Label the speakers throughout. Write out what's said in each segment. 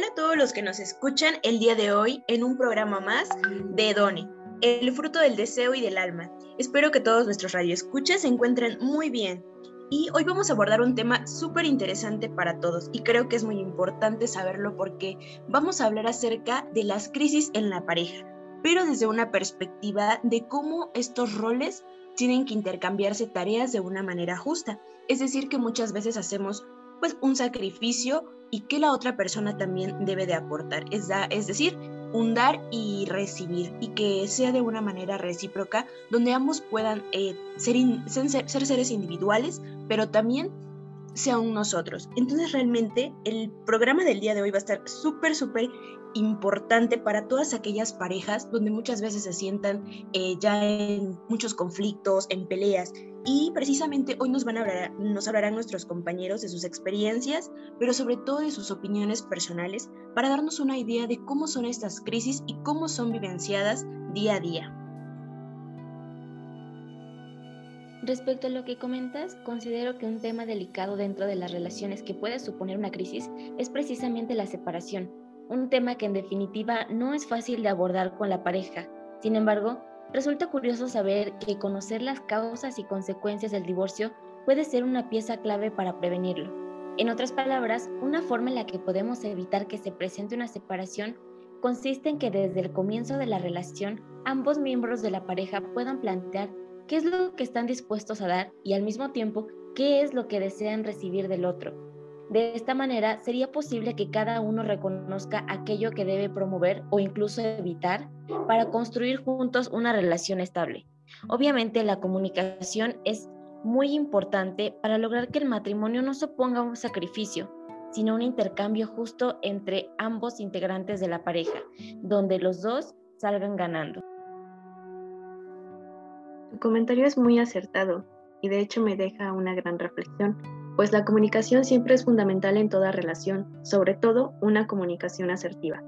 Speaker 1: Hola a todos los que nos escuchan el día de hoy en un programa más de Done, el fruto del deseo y del alma. Espero que todos nuestros radioescuchas se encuentren muy bien. Y hoy vamos a abordar un tema súper interesante para todos y creo que es muy importante saberlo porque vamos a hablar acerca de las crisis en la pareja, pero desde una perspectiva de cómo estos roles tienen que intercambiarse tareas de una manera justa. Es decir, que muchas veces hacemos pues un sacrificio y que la otra persona también debe de aportar. Es, es decir, un dar y recibir y que sea de una manera recíproca donde ambos puedan eh, ser, ser, seres individuales, pero también sean nosotros. Entonces realmente el programa del día de hoy va a estar súper, súper importante para todas aquellas parejas donde muchas veces se sientan eh, ya en muchos conflictos, en peleas. Y precisamente hoy nos van a hablar, nos hablarán nuestros compañeros de sus experiencias, pero sobre todo de sus opiniones personales, para darnos una idea de cómo son estas crisis y cómo son vivenciadas día a día.
Speaker 2: Respecto a lo que comentas, considero que un tema delicado dentro de las relaciones que puede suponer una crisis es precisamente la separación, un tema que en definitiva no es fácil de abordar con la pareja. Sin embargo, resulta curioso saber que conocer las causas y consecuencias del divorcio puede ser una pieza clave para prevenirlo. En otras palabras, una forma en la que podemos evitar que se presente una separación consiste en que desde el comienzo de la relación ambos miembros de la pareja puedan plantear qué es lo que están dispuestos a dar y al mismo tiempo qué es lo que desean recibir del otro de esta manera, sería posible que cada uno reconozca aquello que debe promover o incluso evitar para construir juntos una relación estable. Obviamente, la comunicación es muy importante para lograr que el matrimonio no suponga un sacrificio, sino un intercambio justo entre ambos integrantes de la pareja, donde los dos salgan ganando.
Speaker 3: Comentario es muy acertado y de hecho me deja una gran reflexión pues la comunicación siempre es fundamental en toda relación, sobre todo una comunicación asertiva,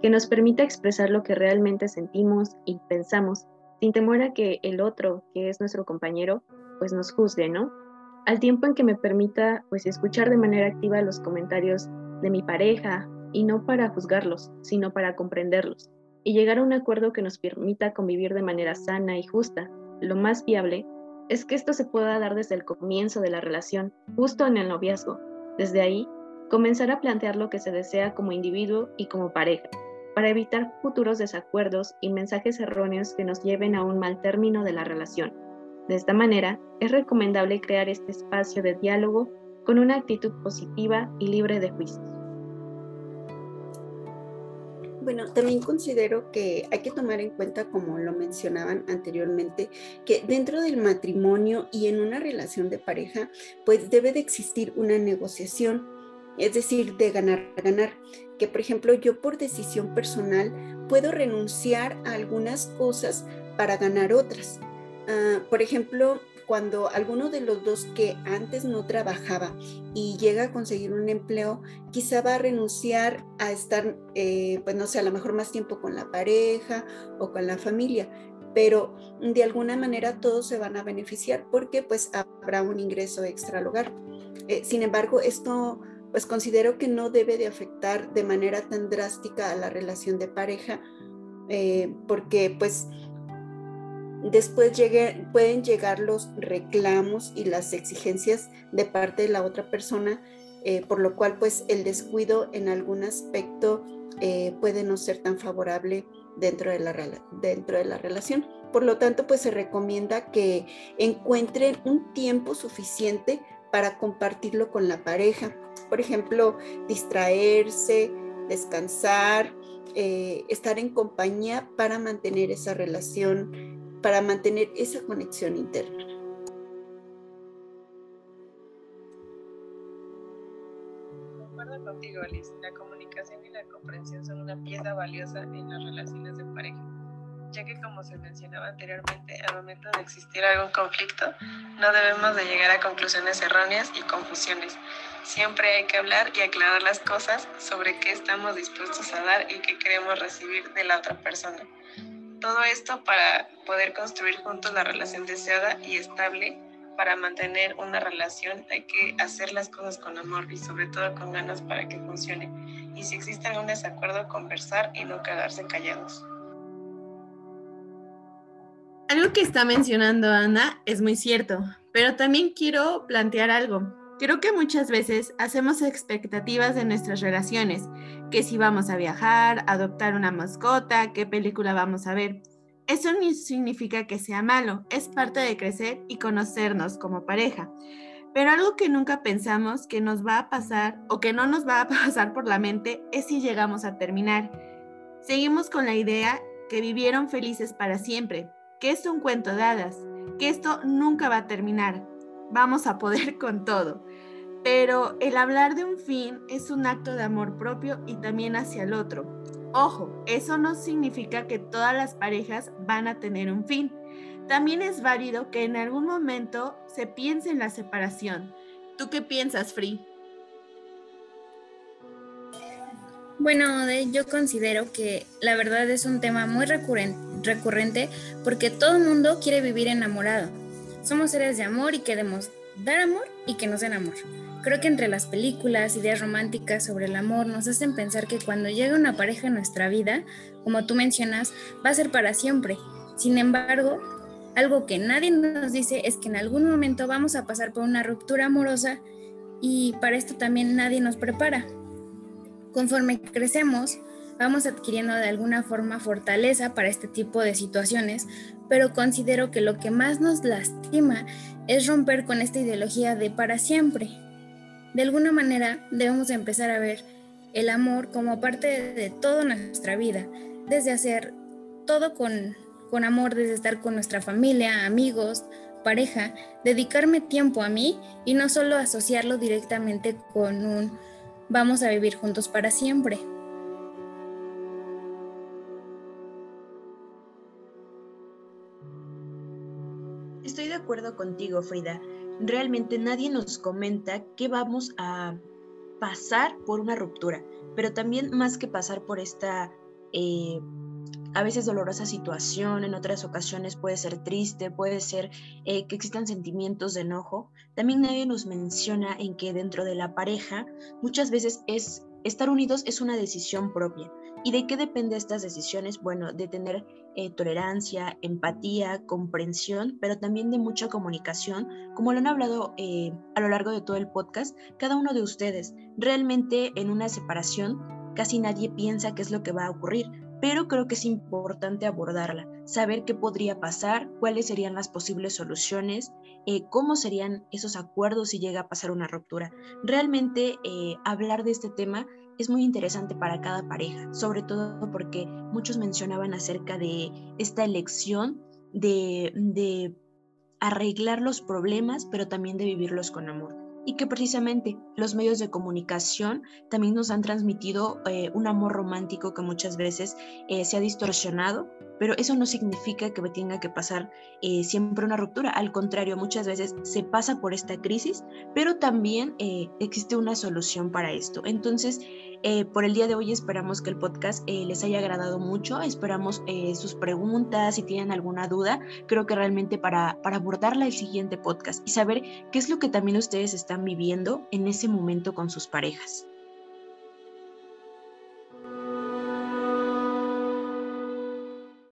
Speaker 3: que nos permita expresar lo que realmente sentimos y pensamos, sin temor a que el otro, que es nuestro compañero, pues nos juzgue, ¿no? Al tiempo en que me permita pues escuchar de manera activa los comentarios de mi pareja y no para juzgarlos, sino para comprenderlos y llegar a un acuerdo que nos permita convivir de manera sana y justa, lo más viable es que esto se pueda dar desde el comienzo de la relación, justo en el noviazgo. Desde ahí, comenzar a plantear lo que se desea como individuo y como pareja, para evitar futuros desacuerdos y mensajes erróneos que nos lleven a un mal término de la relación. De esta manera, es recomendable crear este espacio de diálogo con una actitud positiva y libre de juicios.
Speaker 4: Bueno, también considero que hay que tomar en cuenta, como lo mencionaban anteriormente, que dentro del matrimonio y en una relación de pareja, pues debe de existir una negociación, es decir, de ganar, ganar. Que por ejemplo yo por decisión personal puedo renunciar a algunas cosas para ganar otras. Ah, por ejemplo, cuando alguno de los dos que antes no trabajaba y llega a conseguir un empleo, quizá va a renunciar a estar, eh, pues no sé, a lo mejor más tiempo con la pareja o con la familia, pero de alguna manera todos se van a beneficiar porque pues habrá un ingreso extra al hogar. Eh, sin embargo, esto pues considero que no debe de afectar de manera tan drástica a la relación de pareja, eh, porque pues Después pueden llegar los reclamos y las exigencias de parte de la otra persona, eh, por lo cual pues el descuido en algún aspecto eh, puede no ser tan favorable dentro de, la, relación. Por lo tanto, pues se recomienda que encuentren un tiempo suficiente para compartirlo con la pareja. Por ejemplo, distraerse, descansar, eh, estar en compañía para mantener esa relación para mantener esa conexión interna.
Speaker 5: Concuerdo contigo, Alice. La comunicación y la comprensión son una pieza valiosa en las relaciones de pareja, ya que como se mencionaba anteriormente, al momento de existir algún conflicto, no debemos de llegar a conclusiones erróneas y confusiones. Siempre hay que hablar y aclarar las cosas sobre qué estamos dispuestos a dar y qué queremos recibir de la otra persona. Todo esto para poder construir juntos la relación deseada y estable. Para mantener una relación hay que hacer las cosas con amor y sobre todo con ganas para que funcione. y si existe algún desacuerdo, conversar y no quedarse callados.
Speaker 6: Algo que está mencionando Ana es muy cierto, pero también quiero plantear algo. Creo que muchas veces hacemos expectativas de nuestras relaciones, que si vamos a viajar, adoptar una mascota, qué película vamos a ver. Eso no significa que sea malo, es parte de crecer y conocernos como pareja. Pero algo que nunca pensamos que nos va a pasar o que no nos va a pasar por la mente es si llegamos a terminar. Seguimos con la idea que vivieron felices para siempre, que es un cuento de hadas, que esto nunca va a terminar. Vamos a poder con todo. Pero el hablar de un fin es un acto de amor propio y también hacia el otro. Ojo, eso no significa que todas las parejas van a tener un fin. También es válido que en algún momento se piense en la separación. ¿Tú qué piensas, Free?
Speaker 7: Bueno, yo considero que la verdad es un tema muy recurrente porque todo el mundo quiere vivir enamorado. Somos seres de amor y queremos dar amor y que nos den amor. Creo que entre las películas, ideas románticas sobre el amor nos hacen pensar que cuando llega una pareja en nuestra vida, como tú mencionas, va a ser para siempre. Sin embargo, algo que nadie nos dice es que en algún momento vamos a pasar por una ruptura amorosa y para esto también nadie nos prepara. Conforme crecemos, vamos adquiriendo de alguna forma fortaleza para este tipo de situaciones, pero considero que lo que más nos lastima es romper con esta ideología de para siempre. De alguna manera debemos empezar a ver el amor como parte de toda nuestra vida, desde hacer todo con, con amor, desde estar con nuestra familia, amigos, pareja, dedicarme tiempo a mí y no solo asociarlo directamente con un vamos a vivir juntos para siempre.
Speaker 1: Estoy de acuerdo contigo, Frida. Realmente nadie nos comenta que vamos a pasar por una ruptura, pero también más que pasar por esta eh, a veces dolorosa situación, en otras ocasiones puede ser triste, puede ser eh, que existan sentimientos de enojo. También nadie nos menciona en que dentro de la pareja muchas veces es estar unidos es una decisión propia. ¿Y de qué depende estas decisiones? Bueno, de tener eh, tolerancia, empatía, comprensión, pero también de mucha comunicación, como lo han hablado eh, a lo largo de todo el podcast, cada uno de ustedes. Realmente en una separación casi nadie piensa qué es lo que va a ocurrir, pero creo que es importante abordarla, saber qué podría pasar, cuáles serían las posibles soluciones, eh, cómo serían esos acuerdos si llega a pasar una ruptura. Realmente eh, hablar de este tema es muy interesante para cada pareja, sobre todo porque muchos mencionaban acerca de esta elección de, de arreglar los problemas, pero también de vivirlos con amor y que precisamente los medios de comunicación también nos han transmitido eh, un amor romántico que muchas veces eh, se ha distorsionado, pero eso no significa que tenga que pasar eh, siempre una ruptura, al contrario, muchas veces se pasa por esta crisis, pero también existe una solución para esto. Entonces, eh, por el día de hoy esperamos que el podcast eh, les haya agradado mucho, esperamos eh, sus preguntas, si tienen alguna duda, creo que realmente para, para abordarla el siguiente podcast y saber qué es lo que también ustedes están viviendo en ese momento con sus parejas.